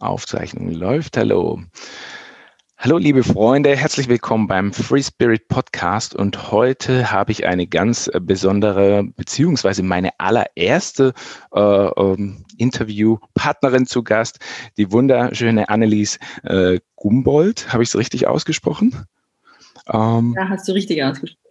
Aufzeichnung läuft. Hallo. Hallo, liebe Freunde, herzlich willkommen beim Free Spirit Podcast. Und heute habe ich eine ganz besondere, beziehungsweise meine allererste äh, ähm, Interviewpartnerin zu Gast, die wunderschöne Annelies äh, Gumbold. Habe ich es richtig ausgesprochen? Ähm, ja, hast du richtig ausgesprochen.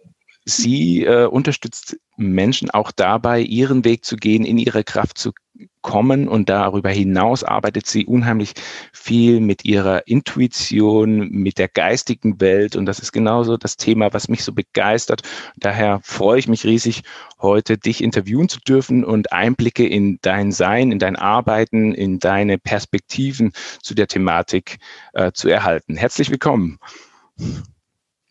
Sie äh, unterstützt Menschen auch dabei, ihren Weg zu gehen, in ihre Kraft zu kommen. Und darüber hinaus arbeitet sie unheimlich viel mit ihrer Intuition, mit der geistigen Welt. Und das ist genauso das Thema, was mich so begeistert. Daher freue ich mich riesig, heute dich interviewen zu dürfen und Einblicke in dein Sein, in dein Arbeiten, in deine Perspektiven zu der Thematik äh, zu erhalten. Herzlich willkommen.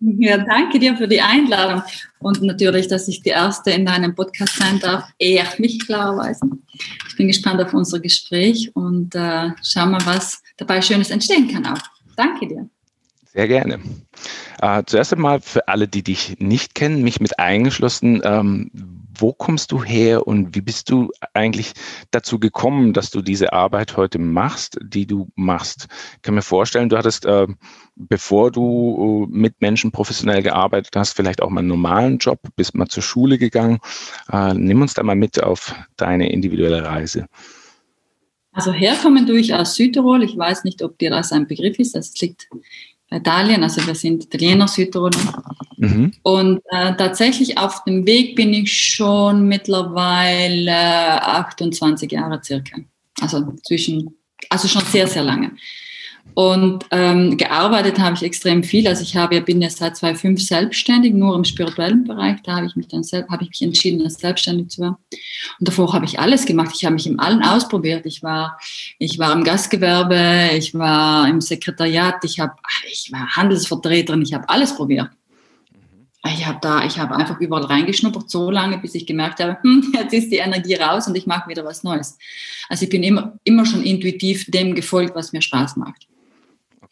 Ja, danke dir für die Einladung und natürlich, dass ich die Erste in deinem Podcast sein darf, ehrt mich klarerweise. Ich bin gespannt auf unser Gespräch und äh, schau mal, was dabei Schönes entstehen kann auch. Danke dir. Sehr gerne. Äh, zuerst einmal für alle, die dich nicht kennen, mich mit eingeschlossen, ähm, wo kommst du her und wie bist du eigentlich dazu gekommen, dass du diese Arbeit heute machst, die du machst? Ich kann mir vorstellen, du hattest, äh, bevor du äh, mit Menschen professionell gearbeitet hast, vielleicht auch mal einen normalen Job, bist mal zur Schule gegangen. Äh, nimm uns da mal mit auf deine individuelle Reise. Also herkommen tue ich aus Südtirol. Ich weiß nicht, ob dir das ein Begriff ist. Das liegt Italien, also wir sind Italiener, Südtiroler. Mhm. Und äh, tatsächlich auf dem Weg bin ich schon mittlerweile 28 Jahre circa. Also zwischen, also schon sehr, sehr lange. Und ähm, gearbeitet habe ich extrem viel. Also ich habe, bin jetzt seit 2005 selbstständig, nur im spirituellen Bereich. Da habe ich mich dann habe ich mich entschieden, das selbstständig zu werden. Und davor habe ich alles gemacht. Ich habe mich im allen ausprobiert. Ich war, ich war im Gastgewerbe, ich war im Sekretariat, ich habe, ich war Handelsvertreterin, ich habe alles probiert. Ich habe da, ich habe einfach überall reingeschnuppert, so lange, bis ich gemerkt habe, hm, jetzt ist die Energie raus und ich mache wieder was Neues. Also ich bin immer, immer schon intuitiv dem gefolgt, was mir Spaß macht.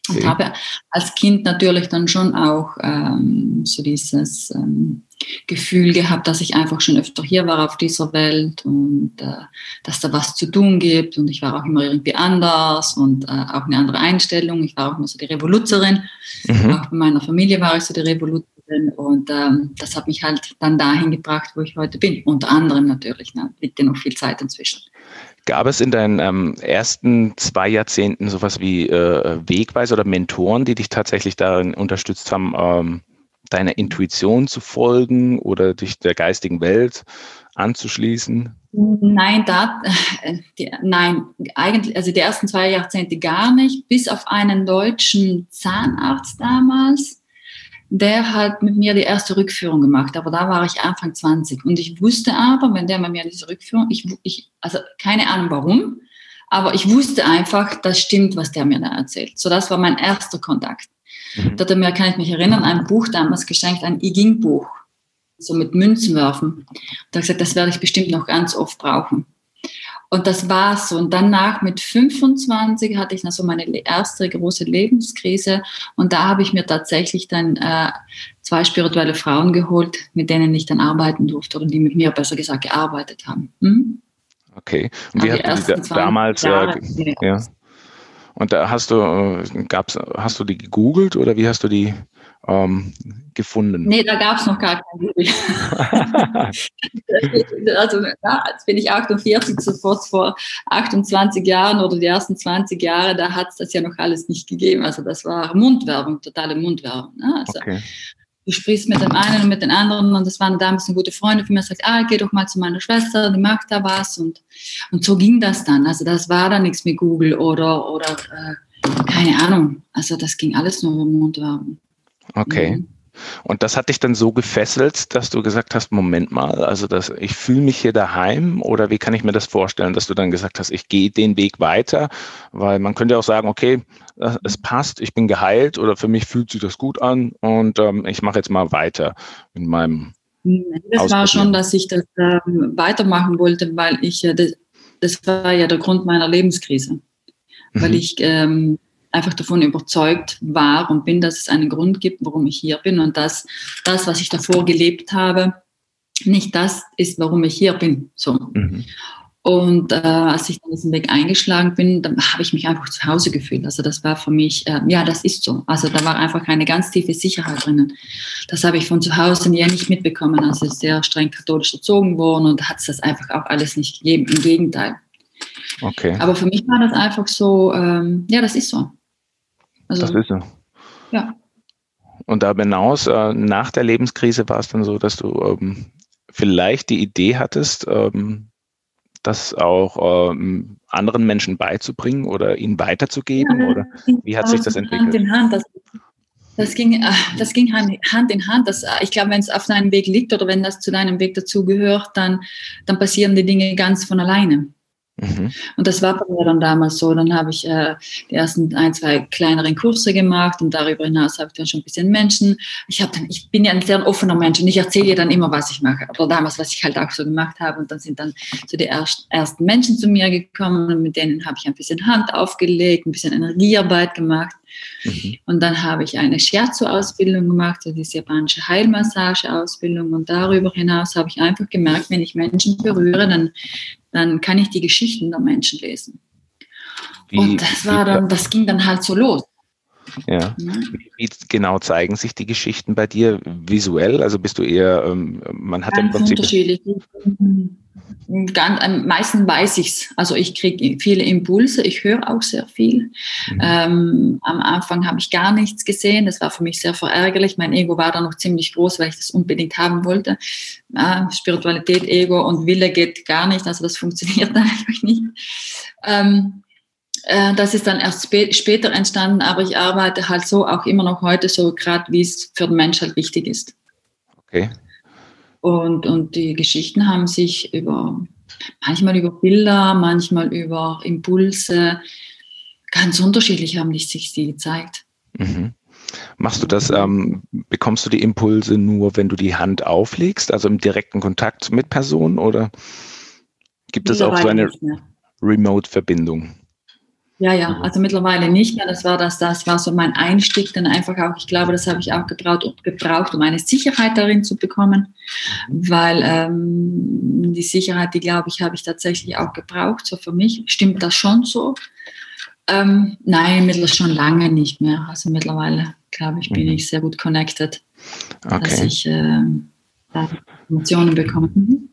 Okay. Und habe als Kind natürlich dann schon auch ähm, so dieses ähm, Gefühl gehabt, dass ich einfach schon öfter hier war auf dieser Welt und äh, dass da was zu tun gibt. Und ich war auch immer irgendwie anders und äh, auch eine andere Einstellung. Ich war auch immer so die Revoluzerin. Mhm. Auch bei meiner Familie war ich so die Revoluzerin. Und ähm, das hat mich halt dann dahin gebracht, wo ich heute bin. Unter anderem natürlich. Ne? Liegt ja noch viel Zeit inzwischen. Gab es in deinen ähm, ersten zwei Jahrzehnten sowas wie äh, Wegweiser oder Mentoren, die dich tatsächlich darin unterstützt haben, ähm, deiner Intuition zu folgen oder dich der geistigen Welt anzuschließen? Nein, da, äh, die, nein, eigentlich, also die ersten zwei Jahrzehnte gar nicht, bis auf einen deutschen Zahnarzt damals, der hat mit mir die erste Rückführung gemacht, aber da war ich Anfang 20 und ich wusste aber, wenn der mit mir diese Rückführung, ich, ich, also keine Ahnung warum, aber ich wusste einfach, das stimmt, was der mir da erzählt. So, das war mein erster Kontakt. Mhm. Da hat er mir, kann ich mich erinnern, ein Buch damals geschenkt, ein I Ging-Buch, so mit Münzen werfen. Da hat gesagt, das werde ich bestimmt noch ganz oft brauchen. Und das war's so. Und danach mit 25 hatte ich dann so meine erste große Lebenskrise. Und da habe ich mir tatsächlich dann äh, zwei spirituelle Frauen geholt, mit denen ich dann arbeiten durfte oder die mit mir besser gesagt gearbeitet haben. Hm? Okay. Und wie hast du die da, damals? Äh, ja. Und da hast du, äh, gab's, hast du die gegoogelt oder wie hast du die ähm, gefunden? Nee, da gab es noch gar kein Google. also ja, jetzt bin ich 48, sofort vor 28 Jahren oder die ersten 20 Jahre, da hat es das ja noch alles nicht gegeben. Also das war Mundwerbung, totale Mundwerbung. Ne? Also, okay. Du sprichst mit dem einen und mit den anderen und das waren damals gute Freunde von mir, sagt, ah, geh doch mal zu meiner Schwester, die macht da was und, und so ging das dann. Also das war dann nichts mit Google oder, oder äh, keine Ahnung. Also das ging alles nur über Mundwerbung. Okay. Mhm. Und das hat dich dann so gefesselt, dass du gesagt hast, Moment mal, also das, ich fühle mich hier daheim oder wie kann ich mir das vorstellen, dass du dann gesagt hast, ich gehe den Weg weiter, weil man könnte auch sagen, okay, es passt, ich bin geheilt oder für mich fühlt sich das gut an und ähm, ich mache jetzt mal weiter in meinem. Das war schon, dass ich das ähm, weitermachen wollte, weil ich, äh, das, das war ja der Grund meiner Lebenskrise, weil mhm. ich ähm, einfach davon überzeugt war und bin, dass es einen Grund gibt, warum ich hier bin und dass das, was ich davor gelebt habe, nicht das ist, warum ich hier bin. So. Mhm. Und äh, als ich dann diesen Weg eingeschlagen bin, dann habe ich mich einfach zu Hause gefühlt. Also das war für mich, äh, ja, das ist so. Also da war einfach eine ganz tiefe Sicherheit drinnen. Das habe ich von zu Hause ja nicht mitbekommen. Also sehr streng katholisch erzogen worden und hat es das einfach auch alles nicht gegeben. Im Gegenteil. Okay. Aber für mich war das einfach so, ähm, ja, das ist so. Also, das ist so. Ja. Und darüber hinaus, äh, nach der Lebenskrise war es dann so, dass du ähm, vielleicht die Idee hattest, ähm, das auch ähm, anderen Menschen beizubringen oder ihnen weiterzugeben? Ja, oder wie hat sich das entwickelt? Hand in Hand. Das, das ging, äh, das ging Hand in Hand. Das, äh, ich glaube, wenn es auf deinem Weg liegt oder wenn das zu deinem Weg dazugehört, dann, dann passieren die Dinge ganz von alleine. Mhm. Und das war bei mir dann damals so. Dann habe ich äh, die ersten ein, zwei kleineren Kurse gemacht und darüber hinaus habe ich dann schon ein bisschen Menschen. Ich, habe dann, ich bin ja ein sehr offener Mensch und ich erzähle dir dann immer, was ich mache. Oder damals, was ich halt auch so gemacht habe. Und dann sind dann so die erst, ersten Menschen zu mir gekommen und mit denen habe ich ein bisschen Hand aufgelegt, ein bisschen Energiearbeit gemacht. Mhm. Und dann habe ich eine Shiatsu-Ausbildung gemacht, so diese japanische Heilmassage-Ausbildung. Und darüber hinaus habe ich einfach gemerkt, wenn ich Menschen berühre, dann dann kann ich die Geschichten der Menschen lesen. Wie, und das war dann, das ging dann halt so los. Ja. Wie, genau zeigen sich die Geschichten bei dir visuell? Also bist du eher, ähm, man hat Ganz im Prinzip. Unterschiedlich. Ganz, am meisten weiß ich es. Also ich kriege viele Impulse, ich höre auch sehr viel. Mhm. Ähm, am Anfang habe ich gar nichts gesehen. Das war für mich sehr verärgerlich. Mein Ego war da noch ziemlich groß, weil ich das unbedingt haben wollte. Äh, Spiritualität, Ego und Wille geht gar nicht. Also das funktioniert einfach nicht. Ähm, äh, das ist dann erst spä später entstanden, aber ich arbeite halt so auch immer noch heute so, gerade wie es für den Mensch halt wichtig ist. Okay. Und, und die Geschichten haben sich über, manchmal über Bilder, manchmal über Impulse, ganz unterschiedlich haben sich die gezeigt. Mhm. Machst du das, ähm, bekommst du die Impulse nur, wenn du die Hand auflegst, also im direkten Kontakt mit Personen oder gibt es auch so eine Remote-Verbindung? Ja, ja, also mittlerweile nicht mehr. Das war das, das war so mein Einstieg, dann einfach auch, ich glaube, das habe ich auch gebraucht, gebraucht, um eine Sicherheit darin zu bekommen, mhm. weil ähm, die Sicherheit, die glaube ich, habe ich tatsächlich auch gebraucht. So für mich stimmt das schon so. Ähm, nein, mittlerweile schon lange nicht mehr. Also mittlerweile, glaube ich, bin mhm. ich sehr gut connected, okay. dass ich äh, Informationen bekomme. Mhm.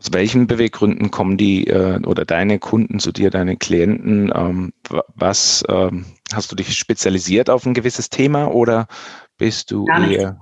Aus welchen Beweggründen kommen die äh, oder deine Kunden zu dir, deine Klienten? Ähm, was ähm, hast du dich spezialisiert auf ein gewisses Thema oder bist du Gar eher?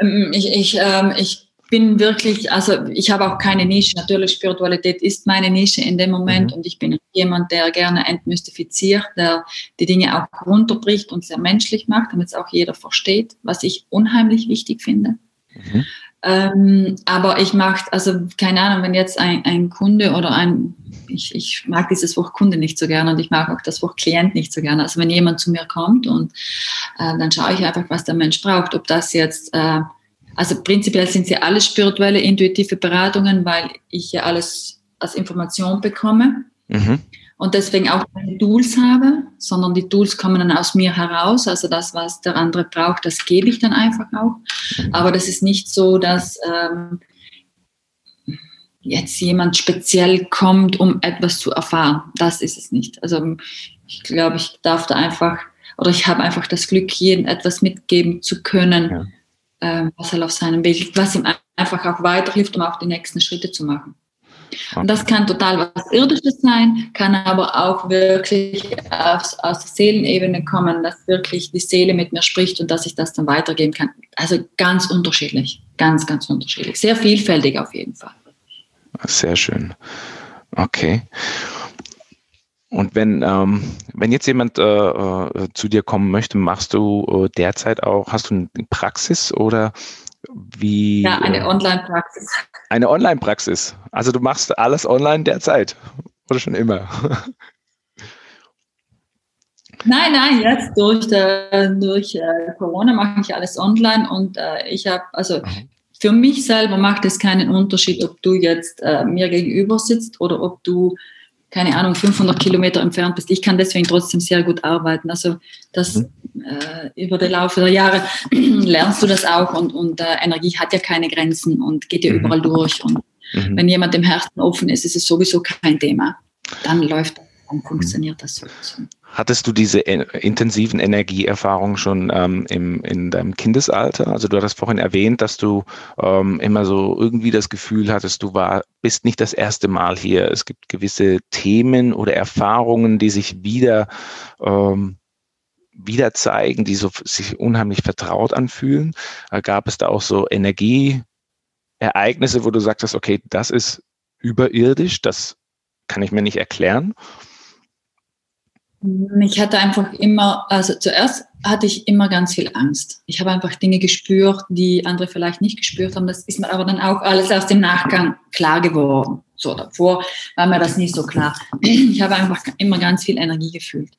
Ähm, ich, ich, ähm, ich bin wirklich, also ich habe auch keine Nische. Natürlich, Spiritualität ist meine Nische in dem Moment mhm. und ich bin jemand, der gerne entmystifiziert, der die Dinge auch runterbricht und sehr menschlich macht, damit es auch jeder versteht, was ich unheimlich wichtig finde. Mhm. Ähm, aber ich mache, also keine Ahnung, wenn jetzt ein, ein Kunde oder ein, ich, ich mag dieses Wort Kunde nicht so gerne und ich mag auch das Wort Klient nicht so gerne. Also wenn jemand zu mir kommt und äh, dann schaue ich einfach, was der Mensch braucht, ob das jetzt, äh, also prinzipiell sind sie alle spirituelle, intuitive Beratungen, weil ich ja alles als Information bekomme. Mhm und deswegen auch keine Tools habe, sondern die Tools kommen dann aus mir heraus. Also das, was der andere braucht, das gebe ich dann einfach auch. Aber das ist nicht so, dass ähm, jetzt jemand speziell kommt, um etwas zu erfahren. Das ist es nicht. Also ich glaube, ich darf da einfach, oder ich habe einfach das Glück, jedem etwas mitgeben zu können, ja. ähm, was er auf seinem Weg was ihm einfach auch weiterhilft, um auch die nächsten Schritte zu machen. Und das kann total was Irdisches sein, kann aber auch wirklich aus, aus der Seelenebene kommen, dass wirklich die Seele mit mir spricht und dass ich das dann weitergeben kann. Also ganz unterschiedlich, ganz, ganz unterschiedlich. Sehr vielfältig auf jeden Fall. Sehr schön. Okay. Und wenn, ähm, wenn jetzt jemand äh, äh, zu dir kommen möchte, machst du äh, derzeit auch, hast du eine Praxis oder wie? Ja, eine äh, Online-Praxis. Eine Online-Praxis. Also du machst alles online derzeit oder schon immer? Nein, nein, jetzt durch, durch äh, Corona mache ich alles online und äh, ich habe, also für mich selber macht es keinen Unterschied, ob du jetzt äh, mir gegenüber sitzt oder ob du keine Ahnung, 500 Kilometer entfernt bist. Ich kann deswegen trotzdem sehr gut arbeiten. Also das mhm. äh, über den Laufe der Jahre lernst du das auch und, und äh, Energie hat ja keine Grenzen und geht ja mhm. überall durch. Und Mhm. Wenn jemand im Herzen offen ist, ist es sowieso kein Thema. Dann läuft, dann funktioniert das sowieso. Hattest du diese intensiven Energieerfahrungen schon ähm, im, in deinem Kindesalter? Also du hattest vorhin erwähnt, dass du ähm, immer so irgendwie das Gefühl hattest, du war, bist nicht das erste Mal hier. Es gibt gewisse Themen oder Erfahrungen, die sich wieder, ähm, wieder zeigen, die so sich unheimlich vertraut anfühlen. Äh, gab es da auch so Energieereignisse, wo du sagtest, okay, das ist überirdisch, das kann ich mir nicht erklären? Ich hatte einfach immer, also zuerst hatte ich immer ganz viel Angst. Ich habe einfach Dinge gespürt, die andere vielleicht nicht gespürt haben. Das ist mir aber dann auch alles erst im Nachgang klar geworden. So davor war mir das nicht so klar. Ich habe einfach immer ganz viel Energie gefühlt.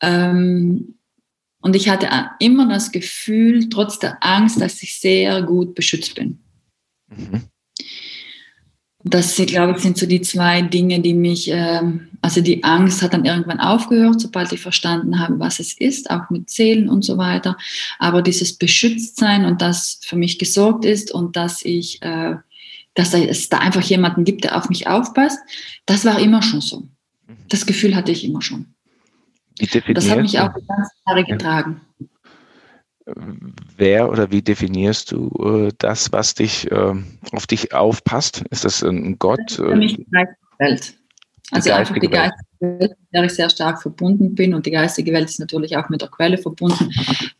Ähm, und ich hatte immer das Gefühl, trotz der Angst, dass ich sehr gut beschützt bin. Mhm. Das, glaube ich, sind so die zwei Dinge, die mich, ähm, also die Angst hat dann irgendwann aufgehört, sobald ich verstanden habe, was es ist, auch mit Zählen und so weiter. Aber dieses Beschütztsein und das für mich gesorgt ist und dass ich, äh, dass es da einfach jemanden gibt, der auf mich aufpasst, das war immer schon so. Das Gefühl hatte ich immer schon. Das hat mich auch die ganze Jahre getragen wer oder wie definierst du äh, das, was dich äh, auf dich aufpasst? Ist das ein Gott? Das für mich die geistige Welt. Also einfach die geistige Welt, mit der ich sehr stark verbunden bin. Und die geistige Welt ist natürlich auch mit der Quelle verbunden.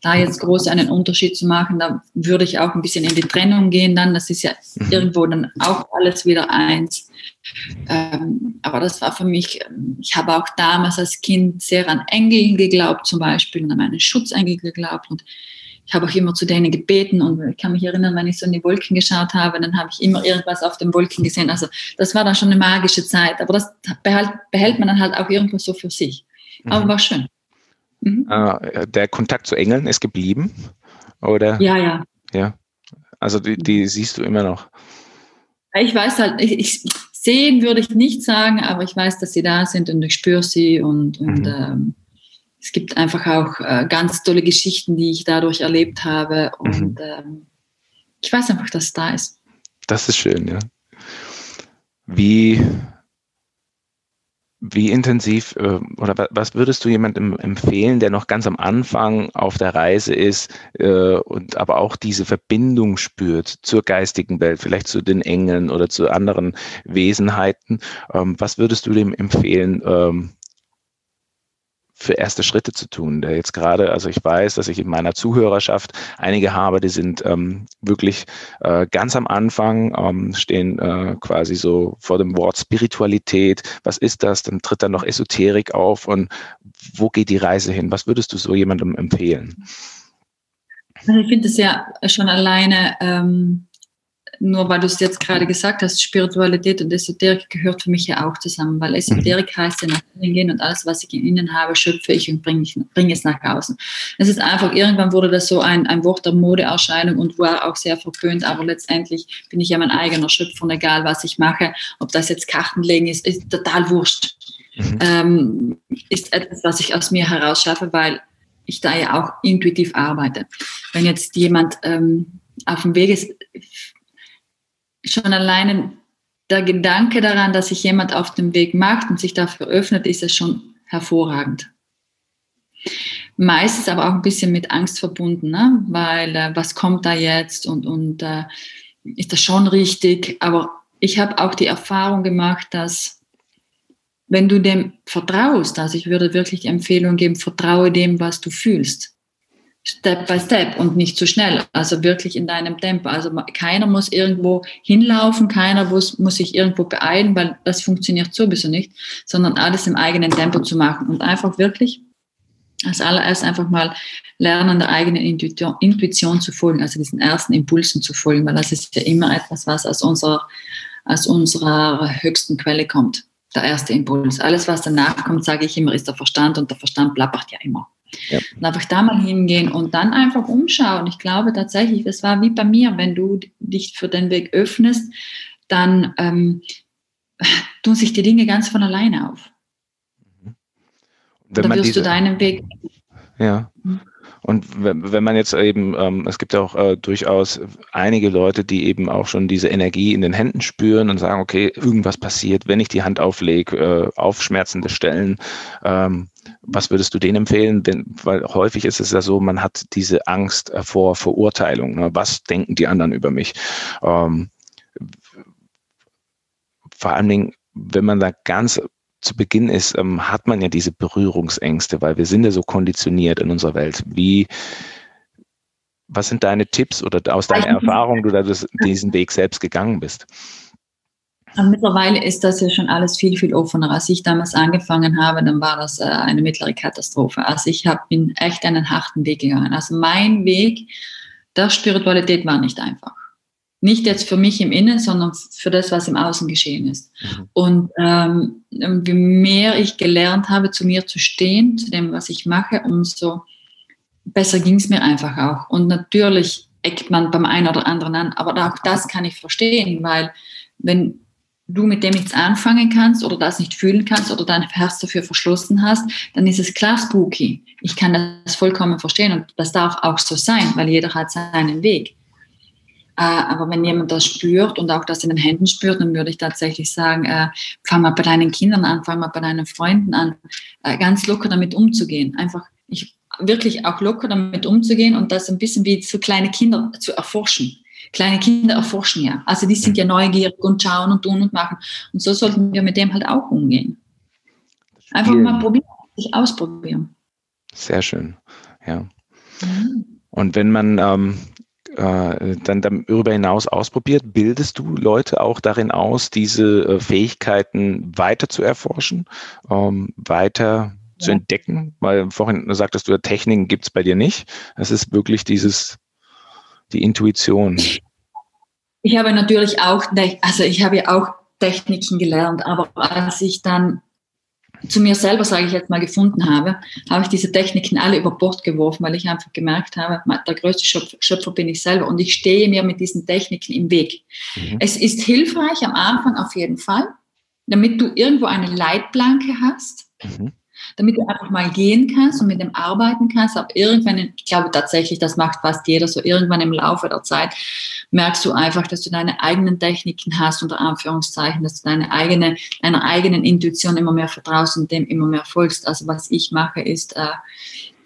Da jetzt groß einen Unterschied zu machen, da würde ich auch ein bisschen in die Trennung gehen dann. Das ist ja mhm. irgendwo dann auch alles wieder eins. Ähm, aber das war für mich, ich habe auch damals als Kind sehr an Engel geglaubt zum Beispiel und an meinen Schutzengel geglaubt und ich habe auch immer zu denen gebeten und ich kann mich erinnern, wenn ich so in die Wolken geschaut habe, dann habe ich immer irgendwas auf den Wolken gesehen. Also das war dann schon eine magische Zeit, aber das behält, behält man dann halt auch irgendwo so für sich. Aber mhm. war schön. Mhm. Äh, der Kontakt zu Engeln ist geblieben, oder? Ja, ja. Ja, also die, die siehst du immer noch. Ich weiß halt, ich, ich, sehen würde ich nicht sagen, aber ich weiß, dass sie da sind und ich spüre sie und, und mhm. ähm, es gibt einfach auch äh, ganz tolle Geschichten, die ich dadurch erlebt habe. Und mhm. ähm, ich weiß einfach, dass es da ist. Das ist schön, ja. Wie, wie intensiv äh, oder was würdest du jemandem empfehlen, der noch ganz am Anfang auf der Reise ist äh, und aber auch diese Verbindung spürt zur geistigen Welt, vielleicht zu den Engeln oder zu anderen Wesenheiten? Ähm, was würdest du dem empfehlen, ähm, für erste Schritte zu tun. Der jetzt gerade, also ich weiß, dass ich in meiner Zuhörerschaft einige habe, die sind ähm, wirklich äh, ganz am Anfang, ähm, stehen äh, quasi so vor dem Wort Spiritualität. Was ist das? Dann tritt dann noch Esoterik auf und wo geht die Reise hin? Was würdest du so jemandem empfehlen? Also ich finde es ja schon alleine ähm, nur weil du es jetzt gerade gesagt hast, Spiritualität und Esoterik gehört für mich ja auch zusammen, weil Esoterik mhm. heißt ja nach innen gehen und alles, was ich in innen habe, schöpfe ich und bringe, ich, bringe es nach außen. Es ist einfach, irgendwann wurde das so ein, ein Wort der Modeerscheinung und war auch sehr verpönt, aber letztendlich bin ich ja mein eigener Schöpfer und egal, was ich mache, ob das jetzt Kartenlegen ist, ist total wurscht. Mhm. Ähm, ist etwas, was ich aus mir heraus schaffe, weil ich da ja auch intuitiv arbeite. Wenn jetzt jemand ähm, auf dem Weg ist, schon alleine der Gedanke daran, dass sich jemand auf dem Weg macht und sich dafür öffnet, ist es schon hervorragend. Meistens aber auch ein bisschen mit Angst verbunden, ne? weil äh, was kommt da jetzt und, und äh, ist das schon richtig? Aber ich habe auch die Erfahrung gemacht, dass wenn du dem vertraust, also ich würde wirklich die Empfehlung geben, vertraue dem, was du fühlst. Step by Step und nicht zu schnell, also wirklich in deinem Tempo. Also keiner muss irgendwo hinlaufen, keiner muss, muss sich irgendwo beeilen, weil das funktioniert sowieso nicht, sondern alles im eigenen Tempo zu machen und einfach wirklich als allererst einfach mal lernen, der eigenen Intuition, Intuition zu folgen, also diesen ersten Impulsen zu folgen, weil das ist ja immer etwas, was aus unserer, aus unserer höchsten Quelle kommt. Der erste Impuls. Alles, was danach kommt, sage ich immer, ist der Verstand und der Verstand plappert ja immer. Ja. Und einfach da mal hingehen und dann einfach umschauen. Ich glaube tatsächlich, das war wie bei mir, wenn du dich für den Weg öffnest, dann ähm, tun sich die Dinge ganz von alleine auf. Mhm. Dann wirst du deinen Weg. Ja. Mhm. Und wenn man jetzt eben, ähm, es gibt auch äh, durchaus einige Leute, die eben auch schon diese Energie in den Händen spüren und sagen, okay, irgendwas passiert, wenn ich die Hand auflege, äh, auf schmerzende Stellen. Ähm, was würdest du denen empfehlen? Denn, weil häufig ist es ja so, man hat diese Angst äh, vor Verurteilung. Ne? Was denken die anderen über mich? Ähm, vor allen Dingen, wenn man da ganz zu Beginn ist, ähm, hat man ja diese Berührungsängste, weil wir sind ja so konditioniert in unserer Welt. Wie, was sind deine Tipps oder aus deiner Erfahrung, du da diesen Weg selbst gegangen bist? Mittlerweile ist das ja schon alles viel, viel offener. Als ich damals angefangen habe, dann war das äh, eine mittlere Katastrophe. Also ich hab, bin echt einen harten Weg gegangen. Also mein Weg der Spiritualität war nicht einfach. Nicht jetzt für mich im Innen, sondern für das, was im Außen geschehen ist. Mhm. Und ähm, je mehr ich gelernt habe, zu mir zu stehen, zu dem, was ich mache, umso besser ging es mir einfach auch. Und natürlich eckt man beim einen oder anderen an, aber auch das kann ich verstehen, weil wenn du mit dem nichts anfangen kannst oder das nicht fühlen kannst oder dein Herz dafür verschlossen hast, dann ist es klar spooky. Ich kann das vollkommen verstehen und das darf auch so sein, weil jeder hat seinen Weg. Äh, aber wenn jemand das spürt und auch das in den Händen spürt, dann würde ich tatsächlich sagen, äh, fang mal bei deinen Kindern an, fang mal bei deinen Freunden an, äh, ganz locker damit umzugehen. Einfach ich, wirklich auch locker damit umzugehen und das ein bisschen wie so kleine Kinder zu erforschen kleine Kinder erforschen ja. Also die sind ja neugierig und schauen und tun und machen. Und so sollten wir mit dem halt auch umgehen. Einfach mal probieren, sich ausprobieren. Sehr schön, ja. Mhm. Und wenn man ähm, äh, dann darüber hinaus ausprobiert, bildest du Leute auch darin aus, diese äh, Fähigkeiten weiter zu erforschen, ähm, weiter zu ja. entdecken? Weil vorhin sagtest du, Techniken gibt es bei dir nicht. Es ist wirklich dieses die Intuition? Ich habe natürlich auch, also ich habe ja auch Techniken gelernt, aber als ich dann zu mir selber, sage ich jetzt mal, gefunden habe, habe ich diese Techniken alle über Bord geworfen, weil ich einfach gemerkt habe, der größte Schöpfer, Schöpfer bin ich selber und ich stehe mir mit diesen Techniken im Weg. Mhm. Es ist hilfreich am Anfang auf jeden Fall, damit du irgendwo eine Leitplanke hast. Mhm damit du einfach mal gehen kannst und mit dem arbeiten kannst. Aber irgendwann, ich glaube tatsächlich, das macht fast jeder so, irgendwann im Laufe der Zeit merkst du einfach, dass du deine eigenen Techniken hast, unter Anführungszeichen, dass du deine eigene, deiner eigenen Intuition immer mehr vertraust und dem immer mehr folgst. Also was ich mache, ist, äh,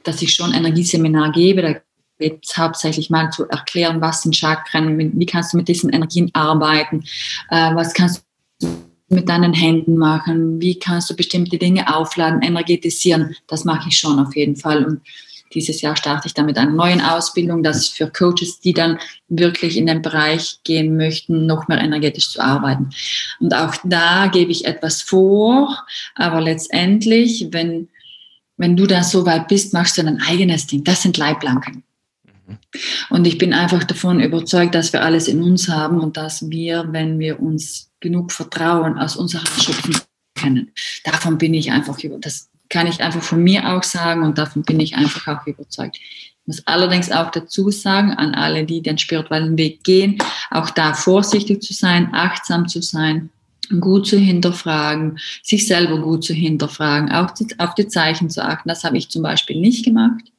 dass ich schon Energieseminar gebe. Da geht es hauptsächlich mal zu erklären, was sind Chakren, wie kannst du mit diesen Energien arbeiten, äh, was kannst du mit deinen Händen machen? Wie kannst du bestimmte Dinge aufladen, energetisieren? Das mache ich schon auf jeden Fall. Und dieses Jahr starte ich dann mit einer neuen Ausbildung, das ist für Coaches, die dann wirklich in den Bereich gehen möchten, noch mehr energetisch zu arbeiten. Und auch da gebe ich etwas vor, aber letztendlich, wenn, wenn du da so weit bist, machst du dein eigenes Ding. Das sind Leitplanken. Mhm. Und ich bin einfach davon überzeugt, dass wir alles in uns haben und dass wir, wenn wir uns genug Vertrauen aus unserer schöpfen können. Davon bin ich einfach über, das kann ich einfach von mir auch sagen und davon bin ich einfach auch überzeugt. Ich muss allerdings auch dazu sagen, an alle, die den spirituellen Weg gehen, auch da vorsichtig zu sein, achtsam zu sein, gut zu hinterfragen, sich selber gut zu hinterfragen, auch auf die Zeichen zu achten. Das habe ich zum Beispiel nicht gemacht.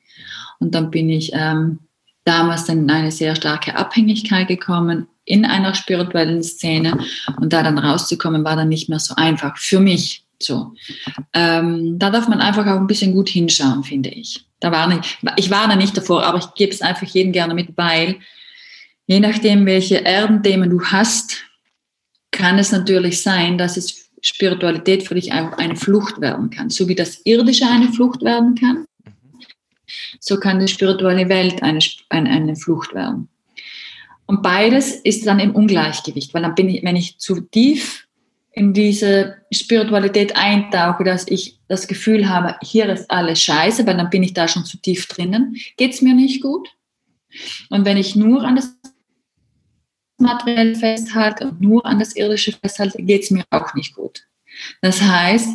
Und dann bin ich ähm, damals dann in eine sehr starke Abhängigkeit gekommen, in einer spirituellen Szene und da dann rauszukommen, war dann nicht mehr so einfach für mich. So, ähm, da darf man einfach auch ein bisschen gut hinschauen, finde ich. Da war nicht, ich war da nicht davor, aber ich gebe es einfach jedem gerne mit, weil je nachdem, welche Erdenthemen du hast, kann es natürlich sein, dass es Spiritualität für dich einfach eine Flucht werden kann. So wie das Irdische eine Flucht werden kann, so kann die spirituelle Welt eine, eine, eine Flucht werden. Und beides ist dann im Ungleichgewicht, weil dann bin ich, wenn ich zu tief in diese Spiritualität eintauche, dass ich das Gefühl habe, hier ist alles scheiße, weil dann bin ich da schon zu tief drinnen, geht es mir nicht gut. Und wenn ich nur an das Materiell festhalte und nur an das Irdische festhalte, geht es mir auch nicht gut. Das heißt,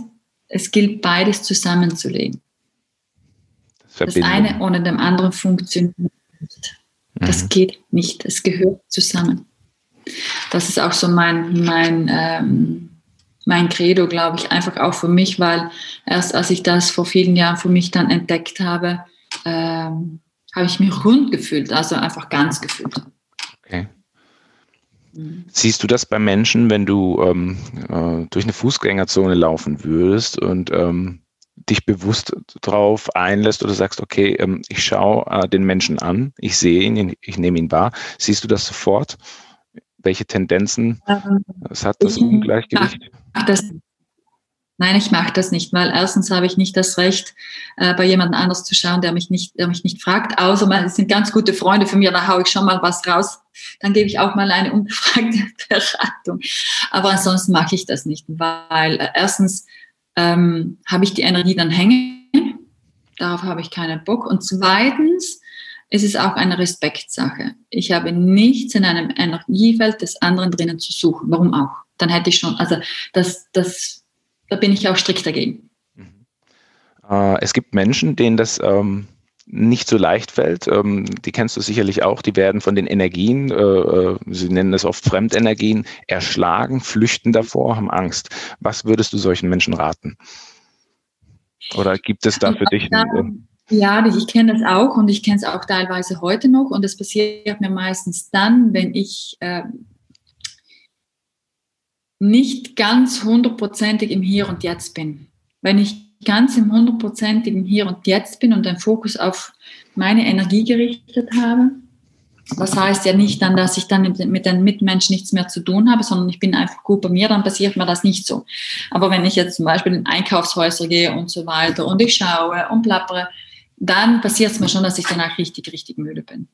es gilt beides zusammenzulegen. Das eine ohne dem anderen funktioniert nicht. Das mhm. geht nicht. Es gehört zusammen. Das ist auch so mein, mein, ähm, mein Credo, glaube ich, einfach auch für mich, weil erst als ich das vor vielen Jahren für mich dann entdeckt habe, ähm, habe ich mich rund gefühlt, also einfach ganz gefühlt. Okay. Mhm. Siehst du das bei Menschen, wenn du ähm, äh, durch eine Fußgängerzone laufen würdest und ähm, dich bewusst darauf einlässt oder sagst, okay, ähm, ich schaue äh, den Menschen an, ich sehe ihn, ich nehme ihn wahr. Siehst du das sofort? Welche Tendenzen ähm, es hat das Ungleichgewicht? Das, nein, ich mache das nicht, weil erstens habe ich nicht das Recht, äh, bei jemand anders zu schauen, der mich nicht, der mich nicht fragt, außer es sind ganz gute Freunde von mir, da haue ich schon mal was raus. Dann gebe ich auch mal eine unbefragte Beratung. Aber ansonsten mache ich das nicht, weil äh, erstens ähm, habe ich die Energie dann hängen. Darauf habe ich keinen Bock. Und zweitens ist es auch eine Respektsache. Ich habe nichts in einem Energiefeld des anderen drinnen zu suchen. Warum auch? Dann hätte ich schon, also das, das, da bin ich auch strikt dagegen. Mhm. Äh, es gibt Menschen, denen das ähm, nicht so leicht fällt. Ähm, die kennst du sicherlich auch. Die werden von den Energien, äh, äh, sie nennen es oft Fremdenergien, erschlagen, flüchten davor, haben Angst. Was würdest du solchen Menschen raten? Oder gibt es da für dich? Äh, ja, ich kenne das auch und ich kenne es auch teilweise heute noch und das passiert mir meistens dann, wenn ich äh, nicht ganz hundertprozentig im Hier und Jetzt bin. Wenn ich ganz im hundertprozentigen Hier und Jetzt bin und den Fokus auf meine Energie gerichtet habe. Das heißt ja nicht dann, dass ich dann mit den Mitmenschen nichts mehr zu tun habe, sondern ich bin einfach gut bei mir, dann passiert mir das nicht so. Aber wenn ich jetzt zum Beispiel in Einkaufshäuser gehe und so weiter und ich schaue und plappere, dann passiert es mir schon, dass ich danach richtig, richtig müde bin.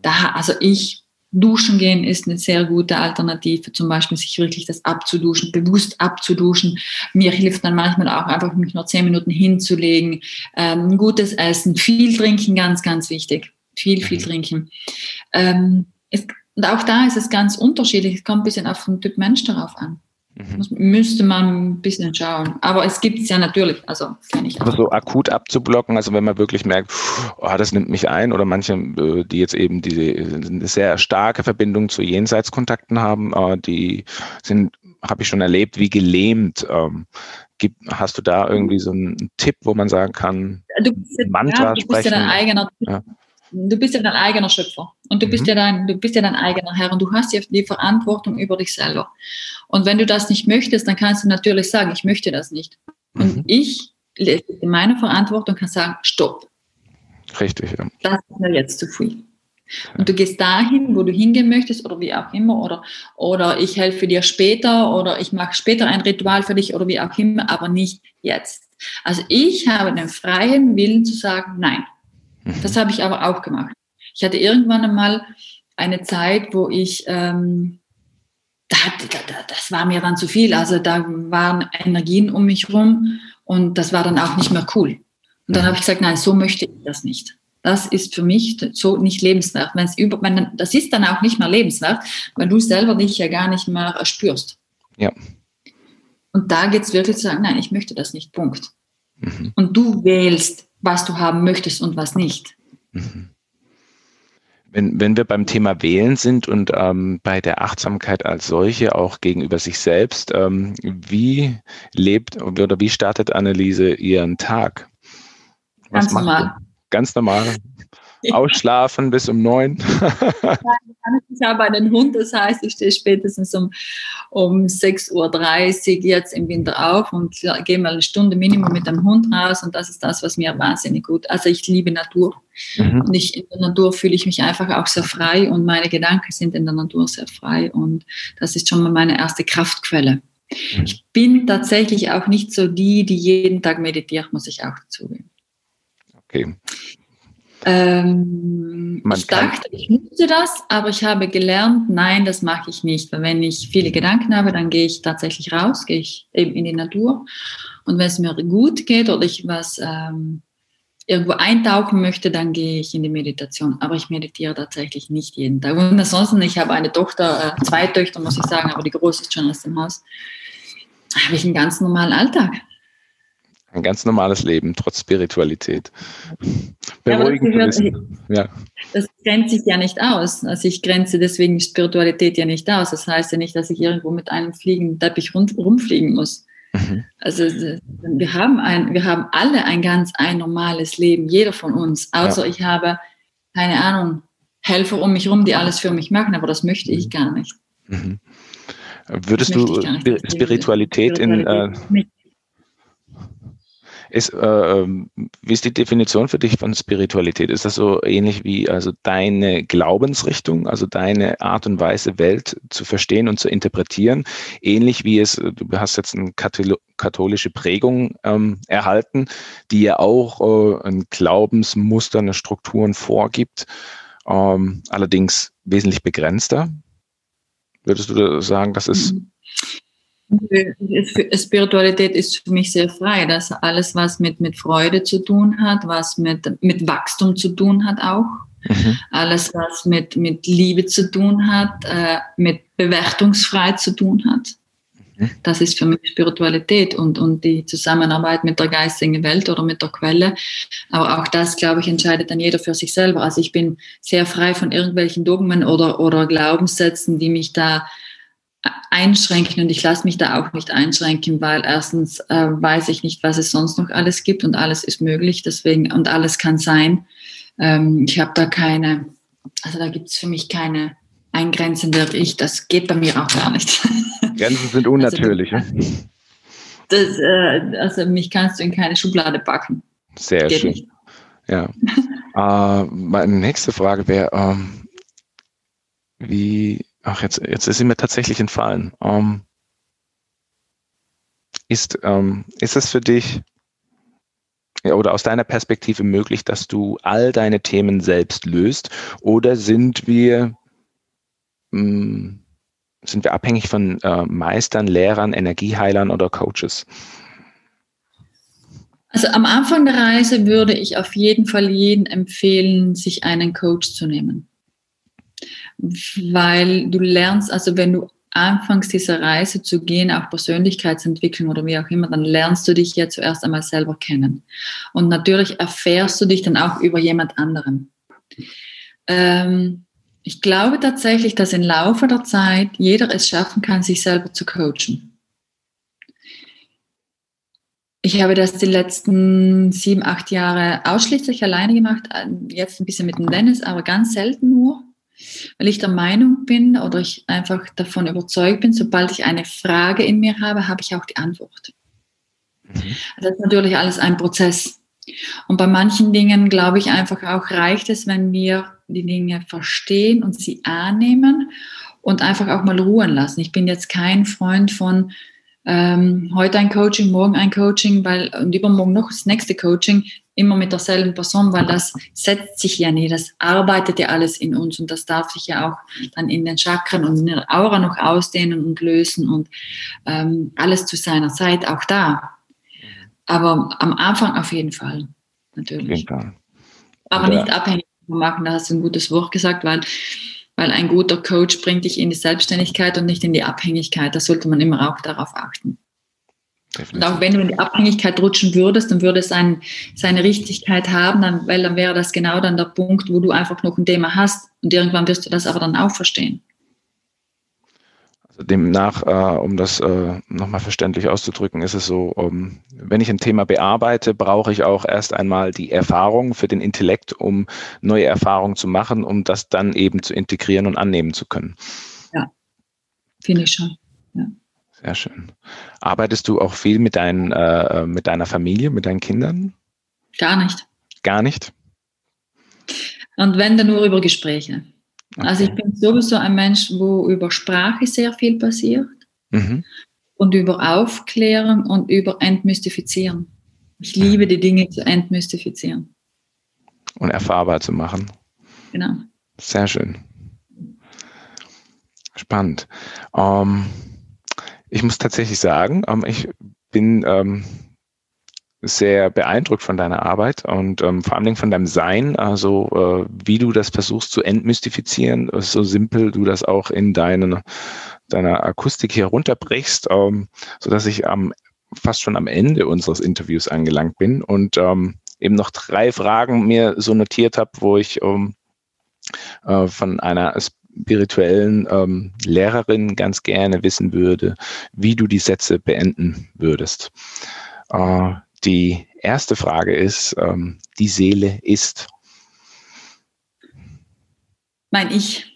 Da, also ich Duschen gehen ist eine sehr gute Alternative, zum Beispiel sich wirklich das abzuduschen, bewusst abzuduschen. Mir hilft dann manchmal auch einfach, mich nur zehn Minuten hinzulegen. Ähm, gutes Essen, viel trinken, ganz, ganz wichtig. Viel, viel mhm. trinken. Ähm, es, und auch da ist es ganz unterschiedlich. Es kommt ein bisschen auf den Typ Mensch darauf an. Mhm. müsste man ein bisschen schauen. Aber es gibt es ja natürlich, also kann ich Aber so akut abzublocken, also wenn man wirklich merkt, oh, das nimmt mich ein, oder manche, äh, die jetzt eben diese eine sehr starke Verbindung zu Jenseitskontakten haben, äh, die sind, habe ich schon erlebt, wie gelähmt. Ähm, gibt, hast du da irgendwie so einen Tipp, wo man sagen kann, du bist ja, Mantra du bist ja dein eigener ja du bist ja dein eigener Schöpfer und du mhm. bist ja dein, du bist ja dein eigener Herr und du hast ja die Verantwortung über dich selber. Und wenn du das nicht möchtest, dann kannst du natürlich sagen, ich möchte das nicht. Und mhm. ich in meiner Verantwortung kann sagen, stopp. Richtig, ja. Das ist mir jetzt zu viel. Und du gehst dahin, wo du hingehen möchtest oder wie auch immer oder, oder ich helfe dir später oder ich mache später ein Ritual für dich oder wie auch immer, aber nicht jetzt. Also ich habe den freien Willen zu sagen, nein, das habe ich aber auch gemacht. Ich hatte irgendwann einmal eine Zeit, wo ich, ähm, da, da, das war mir dann zu viel. Also da waren Energien um mich rum und das war dann auch nicht mehr cool. Und dann habe ich gesagt, nein, so möchte ich das nicht. Das ist für mich so nicht lebenswert. Wenn's über, wenn, das ist dann auch nicht mehr lebenswert, weil du selber dich ja gar nicht mehr spürst. Ja. Und da geht es wirklich zu sagen, nein, ich möchte das nicht. Punkt. Mhm. Und du wählst was du haben möchtest und was nicht. Mhm. Wenn, wenn wir beim Thema Wählen sind und ähm, bei der Achtsamkeit als solche auch gegenüber sich selbst, ähm, wie lebt oder wie startet Anneliese ihren Tag? Was Ganz normal. Du? Ganz normal. Ausschlafen bis um neun. ich habe einen Hund, das heißt, ich stehe spätestens um, um 6.30 Uhr jetzt im Winter auf und gehe mal eine Stunde Minimum mit dem Hund raus und das ist das, was mir wahnsinnig gut. Also ich liebe Natur. Mhm. Und ich, in der Natur fühle ich mich einfach auch sehr frei und meine Gedanken sind in der Natur sehr frei und das ist schon mal meine erste Kraftquelle. Mhm. Ich bin tatsächlich auch nicht so die, die jeden Tag meditiert, muss ich auch zugeben. Okay. Ähm, ich dachte, ich müsste das, aber ich habe gelernt, nein, das mache ich nicht. Weil wenn ich viele Gedanken habe, dann gehe ich tatsächlich raus, gehe ich eben in die Natur. Und wenn es mir gut geht oder ich was ähm, irgendwo eintauchen möchte, dann gehe ich in die Meditation. Aber ich meditiere tatsächlich nicht jeden Tag. Und ansonsten, ich habe eine Tochter, äh, zwei Töchter, muss ich sagen, aber die große ist schon aus dem Haus. Habe ich einen ganz normalen Alltag. Ein ganz normales Leben, trotz Spiritualität. Beruhigend ja, das, gehört, ja. das grenzt sich ja nicht aus. Also ich grenze deswegen Spiritualität ja nicht aus. Das heißt ja nicht, dass ich irgendwo mit einem fliegenden Teppich rumfliegen muss. Mhm. Also wir haben ein, wir haben alle ein ganz ein normales Leben, jeder von uns. Außer ja. ich habe keine Ahnung, Helfer um mich herum, die alles für mich machen, aber das möchte ich gar nicht. Mhm. Würdest du Spiritualität, Spiritualität in äh, ist, äh, ähm, wie ist die Definition für dich von Spiritualität? Ist das so ähnlich wie also deine Glaubensrichtung, also deine Art und Weise, Welt zu verstehen und zu interpretieren? Ähnlich wie es, du hast jetzt eine katholische Prägung ähm, erhalten, die ja auch äh, ein Glaubensmuster, eine Strukturen vorgibt, ähm, allerdings wesentlich begrenzter. Würdest du sagen, das ist mhm. Spiritualität ist für mich sehr frei. Das alles, was mit, mit Freude zu tun hat, was mit, mit Wachstum zu tun hat auch. Mhm. Alles, was mit, mit Liebe zu tun hat, äh, mit bewertungsfrei zu tun hat. Mhm. Das ist für mich Spiritualität und, und die Zusammenarbeit mit der geistigen Welt oder mit der Quelle. Aber auch das, glaube ich, entscheidet dann jeder für sich selber. Also ich bin sehr frei von irgendwelchen Dogmen oder, oder Glaubenssätzen, die mich da einschränken und ich lasse mich da auch nicht einschränken, weil erstens äh, weiß ich nicht, was es sonst noch alles gibt und alles ist möglich, deswegen und alles kann sein. Ähm, ich habe da keine, also da gibt es für mich keine eingrenzende Ich, das geht bei mir auch gar nicht. Grenzen sind unnatürlich. Also, das, äh, also mich kannst du in keine Schublade packen. Sehr geht schön. Nicht. Ja. äh, meine nächste Frage wäre, ähm, wie ach, jetzt, jetzt ist sie mir tatsächlich entfallen. Ähm, ist, ähm, ist es für dich ja, oder aus deiner Perspektive möglich, dass du all deine Themen selbst löst? Oder sind wir, mh, hm, sind wir abhängig von äh, Meistern, Lehrern, Energieheilern oder Coaches? Also am Anfang der Reise würde ich auf jeden Fall jedem empfehlen, sich einen Coach zu nehmen weil du lernst, also wenn du anfängst, diese Reise zu gehen, auch Persönlichkeitsentwicklung oder wie auch immer, dann lernst du dich ja zuerst einmal selber kennen. Und natürlich erfährst du dich dann auch über jemand anderen. Ähm, ich glaube tatsächlich, dass im Laufe der Zeit jeder es schaffen kann, sich selber zu coachen. Ich habe das die letzten sieben, acht Jahre ausschließlich alleine gemacht, jetzt ein bisschen mit dem Dennis, aber ganz selten nur weil ich der Meinung bin oder ich einfach davon überzeugt bin, sobald ich eine Frage in mir habe, habe ich auch die Antwort. Mhm. Das ist natürlich alles ein Prozess. Und bei manchen Dingen, glaube ich, einfach auch reicht es, wenn wir die Dinge verstehen und sie annehmen und einfach auch mal ruhen lassen. Ich bin jetzt kein Freund von, ähm, heute ein Coaching, morgen ein Coaching, weil und übermorgen noch das nächste Coaching, immer mit derselben Person, weil das setzt sich ja nie, das arbeitet ja alles in uns und das darf sich ja auch dann in den Chakren und in der Aura noch ausdehnen und lösen und ähm, alles zu seiner Zeit auch da. Aber am Anfang auf jeden Fall, natürlich. Aber nicht abhängig machen, da hast du ein gutes Wort gesagt, weil weil ein guter Coach bringt dich in die Selbstständigkeit und nicht in die Abhängigkeit. Da sollte man immer auch darauf achten. Definitiv. Und auch wenn du in die Abhängigkeit rutschen würdest, dann würde es ein, seine Richtigkeit haben, dann, weil dann wäre das genau dann der Punkt, wo du einfach noch ein Thema hast und irgendwann wirst du das aber dann auch verstehen. Demnach, äh, um das äh, nochmal verständlich auszudrücken, ist es so, um, ähm, wenn ich ein Thema bearbeite, brauche ich auch erst einmal die Erfahrung für den Intellekt, um neue Erfahrungen zu machen, um das dann eben zu integrieren und annehmen zu können. Ja, finde ich schon. Ja. Sehr schön. Arbeitest du auch viel mit, dein, äh, mit deiner Familie, mit deinen Kindern? Gar nicht. Gar nicht? Und wenn, dann nur über Gespräche. Okay. Also ich bin sowieso ein Mensch, wo über Sprache sehr viel passiert mhm. und über Aufklärung und über Entmystifizieren. Ich liebe die Dinge zu entmystifizieren. Und erfahrbar zu machen. Genau. Sehr schön. Spannend. Ähm, ich muss tatsächlich sagen, ähm, ich bin ähm, sehr beeindruckt von deiner Arbeit und ähm, vor allen Dingen von deinem Sein, also äh, wie du das versuchst zu entmystifizieren, so simpel du das auch in deinen, deiner Akustik hier runterbrichst, ähm, so dass ich am, fast schon am Ende unseres Interviews angelangt bin und ähm, eben noch drei Fragen mir so notiert habe, wo ich ähm, äh, von einer spirituellen ähm, Lehrerin ganz gerne wissen würde, wie du die Sätze beenden würdest. Äh, die erste Frage ist, ähm, die Seele ist. mein Ich.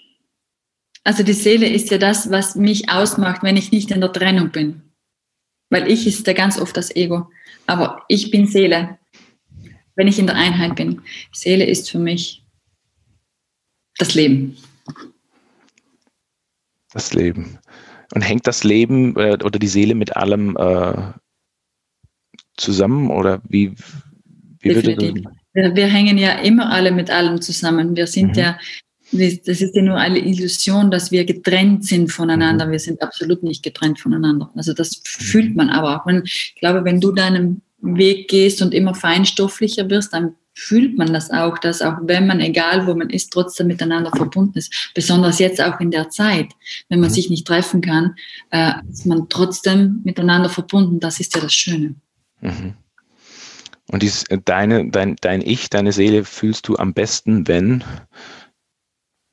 Also die Seele ist ja das, was mich ausmacht, wenn ich nicht in der Trennung bin. Weil ich ist ja ganz oft das Ego. Aber ich bin Seele, wenn ich in der Einheit bin. Seele ist für mich das Leben. Das Leben. Und hängt das Leben äh, oder die Seele mit allem äh, zusammen oder wie, wie das? Wir, wir, hängen ja immer alle mit allem zusammen. Wir sind mhm. ja, das ist ja nur eine Illusion, dass wir getrennt sind voneinander. Mhm. Wir sind absolut nicht getrennt voneinander. Also das mhm. fühlt man aber auch. Und ich glaube, wenn du deinen Weg gehst und immer feinstofflicher wirst, dann fühlt man das auch, dass auch wenn man, egal wo man ist, trotzdem miteinander verbunden ist. Besonders jetzt auch in der Zeit, wenn man mhm. sich nicht treffen kann, äh, ist man trotzdem miteinander verbunden. Das ist ja das Schöne. Mhm. Und dies, äh, deine, dein, dein Ich, deine Seele fühlst du am besten, wenn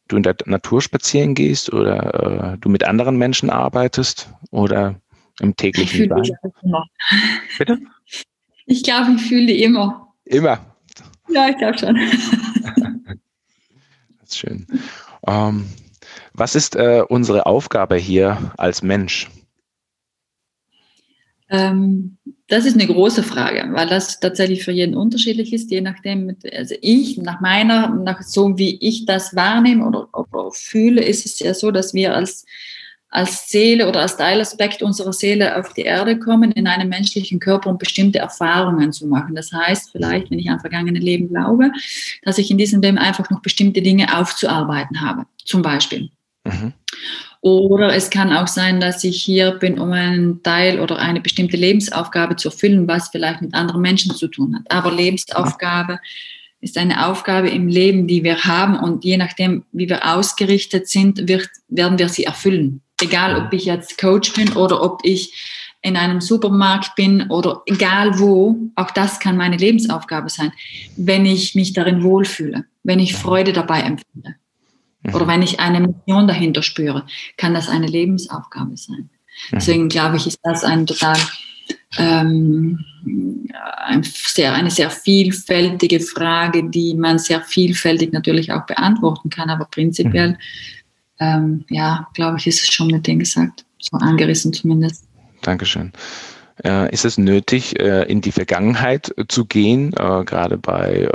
du in der Natur spazieren gehst oder äh, du mit anderen Menschen arbeitest oder im täglichen ich Sein? Immer. Bitte? Ich glaube, ich fühle die immer. Immer? Ja, ich glaube schon. das ist schön. Ähm, was ist äh, unsere Aufgabe hier als Mensch? Ähm, das ist eine große Frage, weil das tatsächlich für jeden unterschiedlich ist, je nachdem, also ich, nach meiner, nach so wie ich das wahrnehme oder, oder fühle, ist es ja so, dass wir als, als Seele oder als Teilaspekt unserer Seele auf die Erde kommen, in einem menschlichen Körper, um bestimmte Erfahrungen zu machen. Das heißt, vielleicht, wenn ich an vergangene Leben glaube, dass ich in diesem Leben einfach noch bestimmte Dinge aufzuarbeiten habe, zum Beispiel. Mhm. Oder es kann auch sein, dass ich hier bin, um einen Teil oder eine bestimmte Lebensaufgabe zu erfüllen, was vielleicht mit anderen Menschen zu tun hat. Aber Lebensaufgabe ist eine Aufgabe im Leben, die wir haben und je nachdem, wie wir ausgerichtet sind, wird, werden wir sie erfüllen. Egal, ob ich jetzt Coach bin oder ob ich in einem Supermarkt bin oder egal wo, auch das kann meine Lebensaufgabe sein, wenn ich mich darin wohlfühle, wenn ich Freude dabei empfinde. Mhm. Oder wenn ich eine Mission dahinter spüre, kann das eine Lebensaufgabe sein. Mhm. Deswegen glaube ich, ist das ein total ähm, ein sehr, eine sehr vielfältige Frage, die man sehr vielfältig natürlich auch beantworten kann, aber prinzipiell, mhm. ähm, ja, glaube ich, ist es schon mit denen gesagt, so angerissen zumindest. Dankeschön. Äh, ist es nötig, äh, in die Vergangenheit zu gehen, äh, gerade bei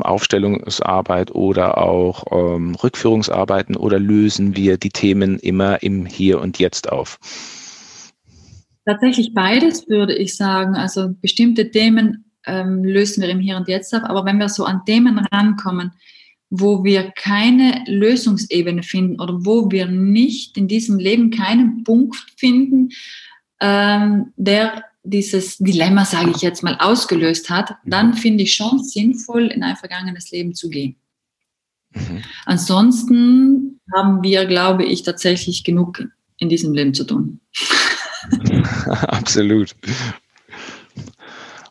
Aufstellungsarbeit oder auch ähm, Rückführungsarbeiten, oder lösen wir die Themen immer im Hier und Jetzt auf? Tatsächlich beides, würde ich sagen. Also bestimmte Themen ähm, lösen wir im Hier und Jetzt auf, aber wenn wir so an Themen rankommen, wo wir keine Lösungsebene finden oder wo wir nicht in diesem Leben keinen Punkt finden, ähm, der dieses Dilemma, sage ich jetzt mal, ausgelöst hat, mhm. dann finde ich schon sinnvoll, in ein vergangenes Leben zu gehen. Mhm. Ansonsten haben wir, glaube ich, tatsächlich genug in diesem Leben zu tun. Absolut.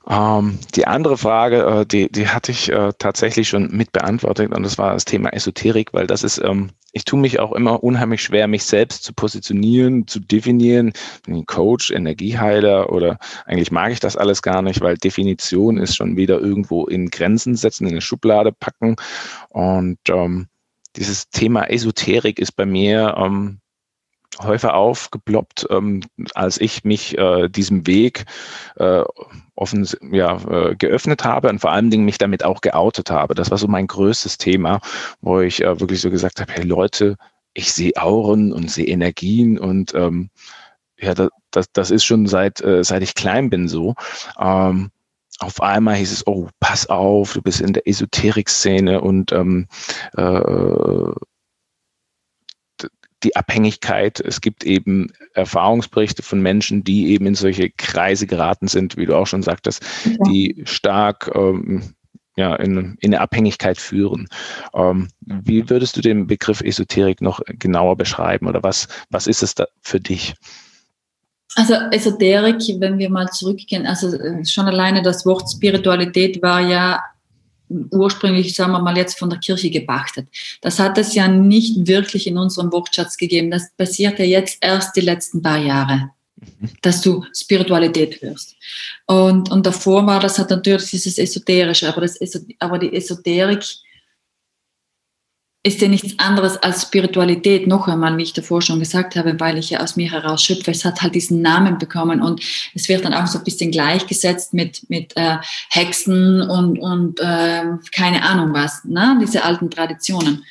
Ähm, die andere Frage, äh, die, die hatte ich äh, tatsächlich schon mit beantwortet und das war das Thema Esoterik, weil das ist, ähm, ich tue mich auch immer unheimlich schwer, mich selbst zu positionieren, zu definieren. Bin ich Coach, Energieheiler oder eigentlich mag ich das alles gar nicht, weil Definition ist schon wieder irgendwo in Grenzen setzen, in eine Schublade packen und ähm, dieses Thema Esoterik ist bei mir ähm, häufiger aufgeploppt, ähm, als ich mich äh, diesem Weg äh, offen ja, äh, geöffnet habe und vor allen Dingen mich damit auch geoutet habe. Das war so mein größtes Thema, wo ich äh, wirklich so gesagt habe, hey Leute, ich sehe Auren und sehe Energien und ähm, ja, das, das, das ist schon seit, äh, seit ich klein bin so. Ähm, auf einmal hieß es, oh, pass auf, du bist in der Esoterik-Szene und ähm, äh, die Abhängigkeit. Es gibt eben Erfahrungsberichte von Menschen, die eben in solche Kreise geraten sind, wie du auch schon sagtest, ja. die stark ähm, ja, in, in eine Abhängigkeit führen. Ähm, wie würdest du den Begriff Esoterik noch genauer beschreiben oder was, was ist es da für dich? Also Esoterik, wenn wir mal zurückgehen, also äh, schon alleine das Wort Spiritualität war ja ursprünglich, sagen wir mal jetzt von der Kirche gepachtet. Das hat es ja nicht wirklich in unserem Wortschatz gegeben. Das passiert ja jetzt erst die letzten paar Jahre, dass du Spiritualität hörst. Und, und davor war das halt natürlich dieses Esoterische, aber, das, aber die Esoterik ist ja nichts anderes als Spiritualität, noch einmal, wie ich davor schon gesagt habe, weil ich ja aus mir heraus schöpfe. Es hat halt diesen Namen bekommen und es wird dann auch so ein bisschen gleichgesetzt mit, mit äh, Hexen und, und äh, keine Ahnung was, ne? diese alten Traditionen.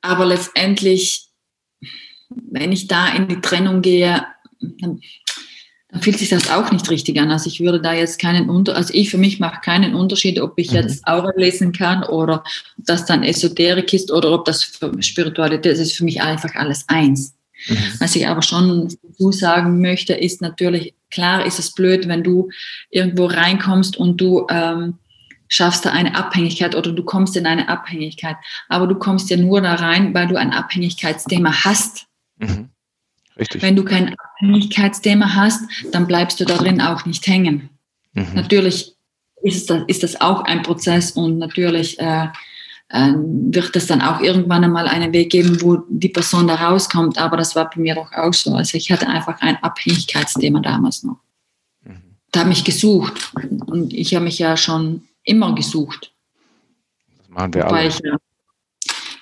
Aber letztendlich, wenn ich da in die Trennung gehe, dann dann fühlt sich das auch nicht richtig an. Also ich würde da jetzt keinen Unter, also ich für mich mache keinen Unterschied, ob ich mhm. jetzt Aura lesen kann oder ob das dann Esoterik ist oder ob das Spiritualität ist. Das ist für mich einfach alles eins. Mhm. Was ich aber schon dazu sagen möchte, ist natürlich, klar ist es blöd, wenn du irgendwo reinkommst und du ähm, schaffst da eine Abhängigkeit oder du kommst in eine Abhängigkeit. Aber du kommst ja nur da rein, weil du ein Abhängigkeitsthema hast. Mhm. Richtig. Wenn du kein Abhängigkeitsthema hast, dann bleibst du da drin auch nicht hängen. Mhm. Natürlich ist das, ist das auch ein Prozess und natürlich äh, äh, wird es dann auch irgendwann einmal einen Weg geben, wo die Person da rauskommt. Aber das war bei mir doch auch so. Also ich hatte einfach ein Abhängigkeitsthema damals noch. Mhm. Da habe ich gesucht und ich habe mich ja schon immer gesucht. Das machen wir alle. Ich,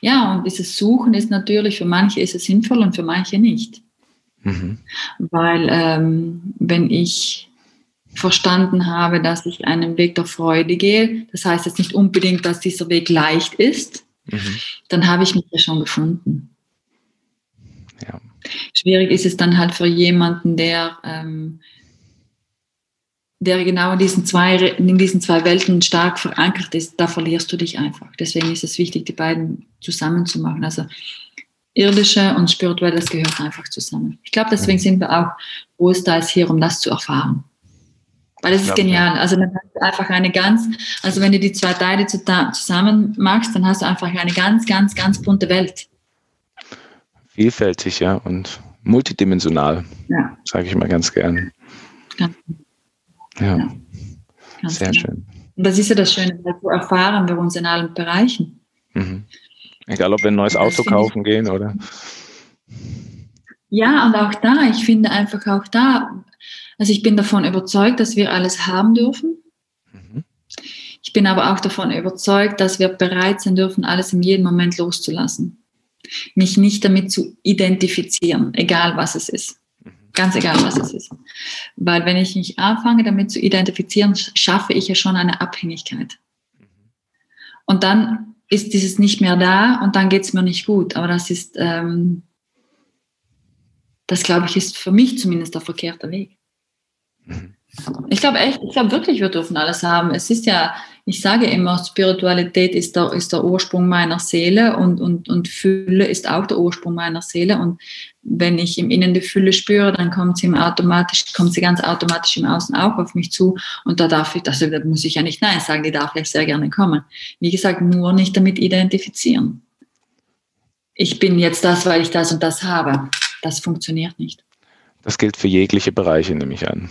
ja, und dieses Suchen ist natürlich, für manche ist es sinnvoll und für manche nicht. Mhm. Weil ähm, wenn ich verstanden habe, dass ich einen Weg der Freude gehe, das heißt jetzt nicht unbedingt, dass dieser Weg leicht ist, mhm. dann habe ich mich ja schon gefunden. Ja. Schwierig ist es dann halt für jemanden, der, ähm, der genau in diesen, zwei, in diesen zwei Welten stark verankert ist, da verlierst du dich einfach. Deswegen ist es wichtig, die beiden zusammen zu machen. Also irdische und spirituelle, das gehört einfach zusammen. Ich glaube, deswegen sind wir auch großteils hier, um das zu erfahren. Weil es ist glaub, genial. Ja. Also dann hast du einfach eine ganz, also wenn du die zwei Teile zusammen machst, dann hast du einfach eine ganz, ganz, ganz bunte Welt. Vielfältig, ja, und multidimensional, ja. sage ich mal ganz gern. Ganz, ja, ja. sehr genau. schön. Und das ist ja das Schöne, so erfahren wir uns in allen Bereichen. Mhm. Egal, ob wir ein neues Auto kaufen gehen oder. Ja, und auch da, ich finde einfach auch da, also ich bin davon überzeugt, dass wir alles haben dürfen. Mhm. Ich bin aber auch davon überzeugt, dass wir bereit sein dürfen, alles in jedem Moment loszulassen. Mich nicht damit zu identifizieren, egal was es ist. Mhm. Ganz egal, was es ist. Weil wenn ich mich anfange, damit zu identifizieren, schaffe ich ja schon eine Abhängigkeit. Mhm. Und dann ist dieses nicht mehr da und dann geht es mir nicht gut. Aber das ist, ähm, das glaube ich, ist für mich zumindest der verkehrte Weg. Mhm. Ich glaube echt, ich glaube wirklich, wir dürfen alles haben. Es ist ja, ich sage immer, Spiritualität ist der, ist der Ursprung meiner Seele und, und, und Fülle ist auch der Ursprung meiner Seele. Und wenn ich im Innen die Fülle spüre, dann kommt sie, im automatisch, kommt sie ganz automatisch im Außen auch auf mich zu. Und da darf ich, also da muss ich ja nicht Nein sagen, die darf vielleicht sehr gerne kommen. Wie gesagt, nur nicht damit identifizieren. Ich bin jetzt das, weil ich das und das habe. Das funktioniert nicht. Das gilt für jegliche Bereiche, nehme ich an.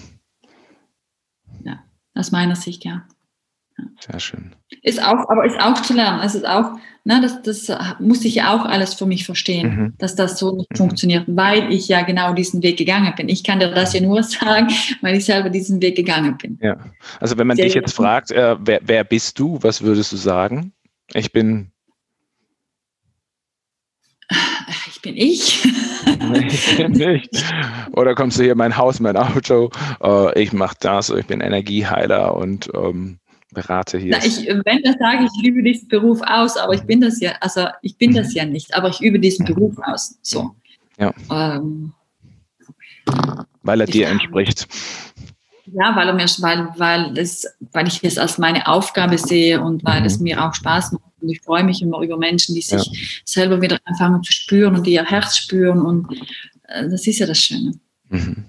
Ja, aus meiner Sicht, ja. Sehr schön. Ist auch, aber ist auch zu lernen. Es ist auch, na, das, das muss ich ja auch alles für mich verstehen, mhm. dass das so nicht mhm. funktioniert, weil ich ja genau diesen Weg gegangen bin. Ich kann dir das ja nur sagen, weil ich selber diesen Weg gegangen bin. Ja, also wenn man Sehr dich jetzt fragt, äh, wer, wer bist du, was würdest du sagen? Ich bin ich bin ich. nicht. Oder kommst du hier mein Haus, mein Auto, äh, ich mache das, ich bin Energieheiler und ähm, berate hier. Na, ich, wenn das sage, ich übe diesen Beruf aus, aber ich bin das ja, also ich bin das ja nicht, aber ich übe diesen Beruf aus. So. Ja. Ähm, weil er dir entspricht. Ja, weil er mir, weil, weil, es, weil ich es als meine Aufgabe sehe und weil mhm. es mir auch Spaß macht. Und ich freue mich immer über Menschen, die sich ja. selber wieder anfangen zu spüren und die ihr Herz spüren. Und äh, das ist ja das Schöne. Mhm.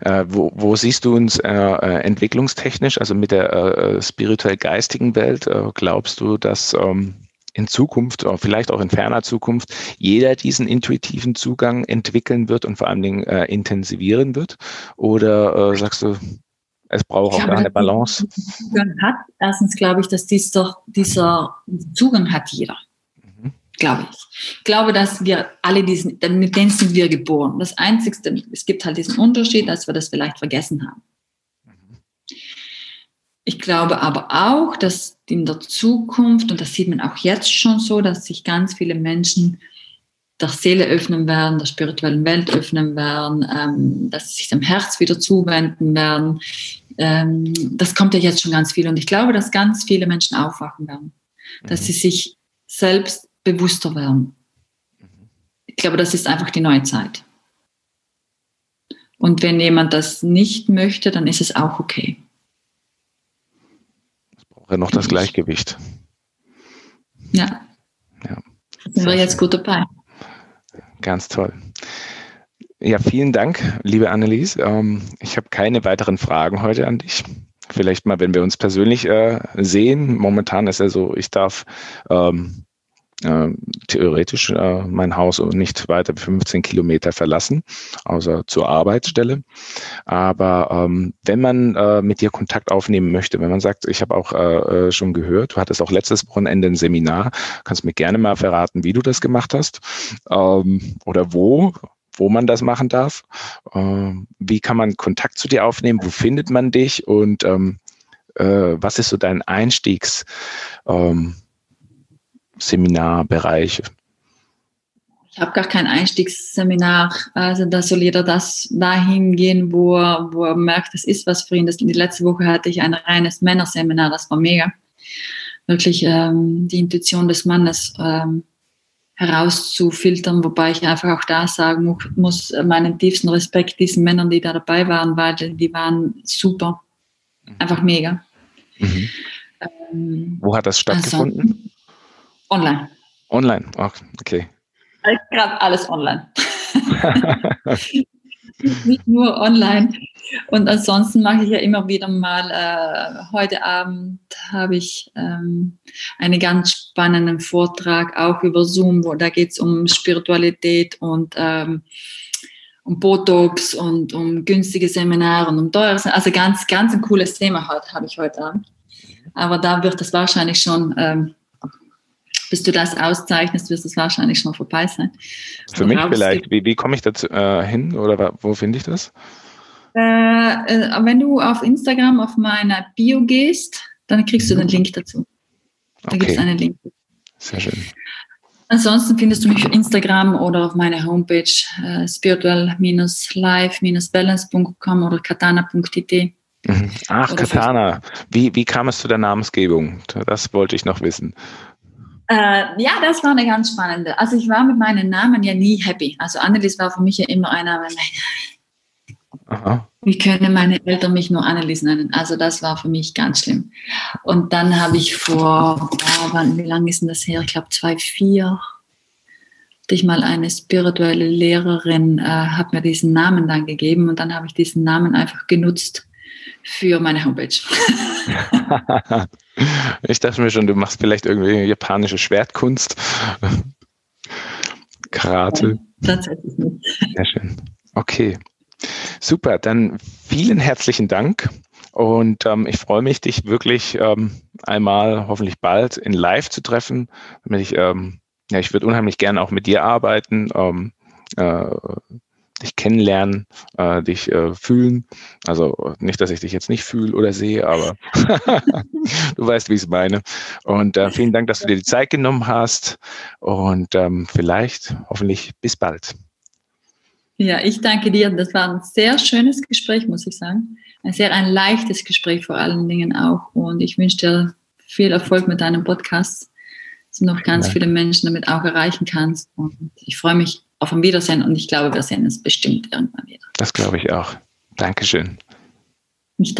Äh, wo, wo, siehst du uns äh, äh entwicklungstechnisch, also mit der äh, äh spirituell-geistigen Welt? Äh, glaubst du, dass ähm, in Zukunft, vielleicht auch in ferner Zukunft, jeder diesen intuitiven Zugang entwickeln wird und vor allen Dingen intensivieren wird? Oder sagst du, es braucht auch eine Balance? Hat. Erstens glaube ich, dass dieser, dieser Zugang hat jeder glaube ich. Ich glaube, dass wir alle diesen, mit denen sind wir geboren. Das Einzige, es gibt halt diesen Unterschied, dass wir das vielleicht vergessen haben. ich glaube aber auch, dass in der Zukunft, und das sieht man auch jetzt schon so, dass sich ganz viele Menschen der Seele öffnen werden, der spirituellen Welt öffnen werden, ähm, dass sie sich dem Herz wieder zuwenden werden. Ähm, das kommt ja jetzt schon ganz viel. Und ich glaube, dass ganz viele Menschen aufwachen werden, dass mhm. sie sich selbst bewusster werden. Ich glaube, das ist einfach die neue Zeit. Und wenn jemand das nicht möchte, dann ist es auch okay. Es braucht ja noch das Gleichgewicht. Ja. ja. sind wir jetzt gut dabei. Ganz toll. Ja, vielen Dank, liebe Annelies. Ähm, ich habe keine weiteren Fragen heute an dich. Vielleicht mal, wenn wir uns persönlich äh, sehen. Momentan ist ja so, ich darf ähm, äh, theoretisch äh, mein Haus nicht weiter wie 15 Kilometer verlassen, außer zur Arbeitsstelle. Aber ähm, wenn man äh, mit dir Kontakt aufnehmen möchte, wenn man sagt, ich habe auch äh, äh, schon gehört, du hattest auch letztes Wochenende ein Seminar, kannst mir gerne mal verraten, wie du das gemacht hast ähm, oder wo wo man das machen darf. Ähm, wie kann man Kontakt zu dir aufnehmen? Wo findet man dich? Und ähm, äh, was ist so dein Einstiegs, ähm, Seminarbereich? Ich habe gar kein Einstiegsseminar. Also da soll jeder das dahin gehen, wo er, wo er merkt, es ist was für ihn. Das, die letzte Woche hatte ich ein reines Männerseminar, das war mega. Wirklich ähm, die Intuition des Mannes ähm, herauszufiltern, wobei ich einfach auch da sagen muss, meinen tiefsten Respekt diesen Männern, die da dabei waren, weil die waren super. Einfach mega. Mhm. Ähm, Wo hat das stattgefunden? Also, Online. Online, oh, okay. Gerade alles online. Nicht nur online. Und ansonsten mache ich ja immer wieder mal, äh, heute Abend habe ich ähm, einen ganz spannenden Vortrag auch über Zoom, wo da geht es um Spiritualität und ähm, um Botox und um günstige Seminare und um teure Also ganz, ganz ein cooles Thema habe ich heute Abend. Aber da wird es wahrscheinlich schon ähm, bis du das auszeichnest, wirst es wahrscheinlich schon vorbei sein. Für mich vielleicht. Wie, wie komme ich dazu äh, hin oder wo finde ich das? Äh, äh, wenn du auf Instagram auf meine Bio gehst, dann kriegst du den mhm. Link dazu. Da okay. gibt es einen Link. Sehr schön. Ansonsten findest du mich auf Instagram oder auf meiner Homepage äh, spiritual-life-balance.com oder katana.it. Mhm. Ach, oder Katana. Wie, wie kam es zu der Namensgebung? Das wollte ich noch wissen. Äh, ja, das war eine ganz spannende. Also ich war mit meinen Namen ja nie happy. Also Annelies war für mich ja immer einer, Aha. wie können meine Eltern mich nur Annelies nennen? Also das war für mich ganz schlimm. Und dann habe ich vor, oh, wie lange ist denn das her? Ich glaube 2004 hatte ich mal eine spirituelle Lehrerin, äh, hat mir diesen Namen dann gegeben und dann habe ich diesen Namen einfach genutzt für meine Homepage. ich dachte mir schon, du machst vielleicht irgendwie japanische Schwertkunst. Karate. Tatsächlich nicht. Sehr schön. Okay. Super, dann vielen herzlichen Dank. Und ähm, ich freue mich, dich wirklich ähm, einmal hoffentlich bald in Live zu treffen. Damit ich, ähm, ja, ich würde unheimlich gerne auch mit dir arbeiten. Ähm, äh, dich kennenlernen, äh, dich äh, fühlen. Also nicht, dass ich dich jetzt nicht fühle oder sehe, aber du weißt, wie ich es meine. Und äh, vielen Dank, dass du dir die Zeit genommen hast und ähm, vielleicht hoffentlich bis bald. Ja, ich danke dir. Das war ein sehr schönes Gespräch, muss ich sagen. Ein sehr ein leichtes Gespräch vor allen Dingen auch. Und ich wünsche dir viel Erfolg mit deinem Podcast, dass du noch ganz ja. viele Menschen damit auch erreichen kannst. Und ich freue mich auf ein Wiedersehen und ich glaube, wir sehen uns bestimmt irgendwann wieder. Das glaube ich auch. Dankeschön. Ich danke.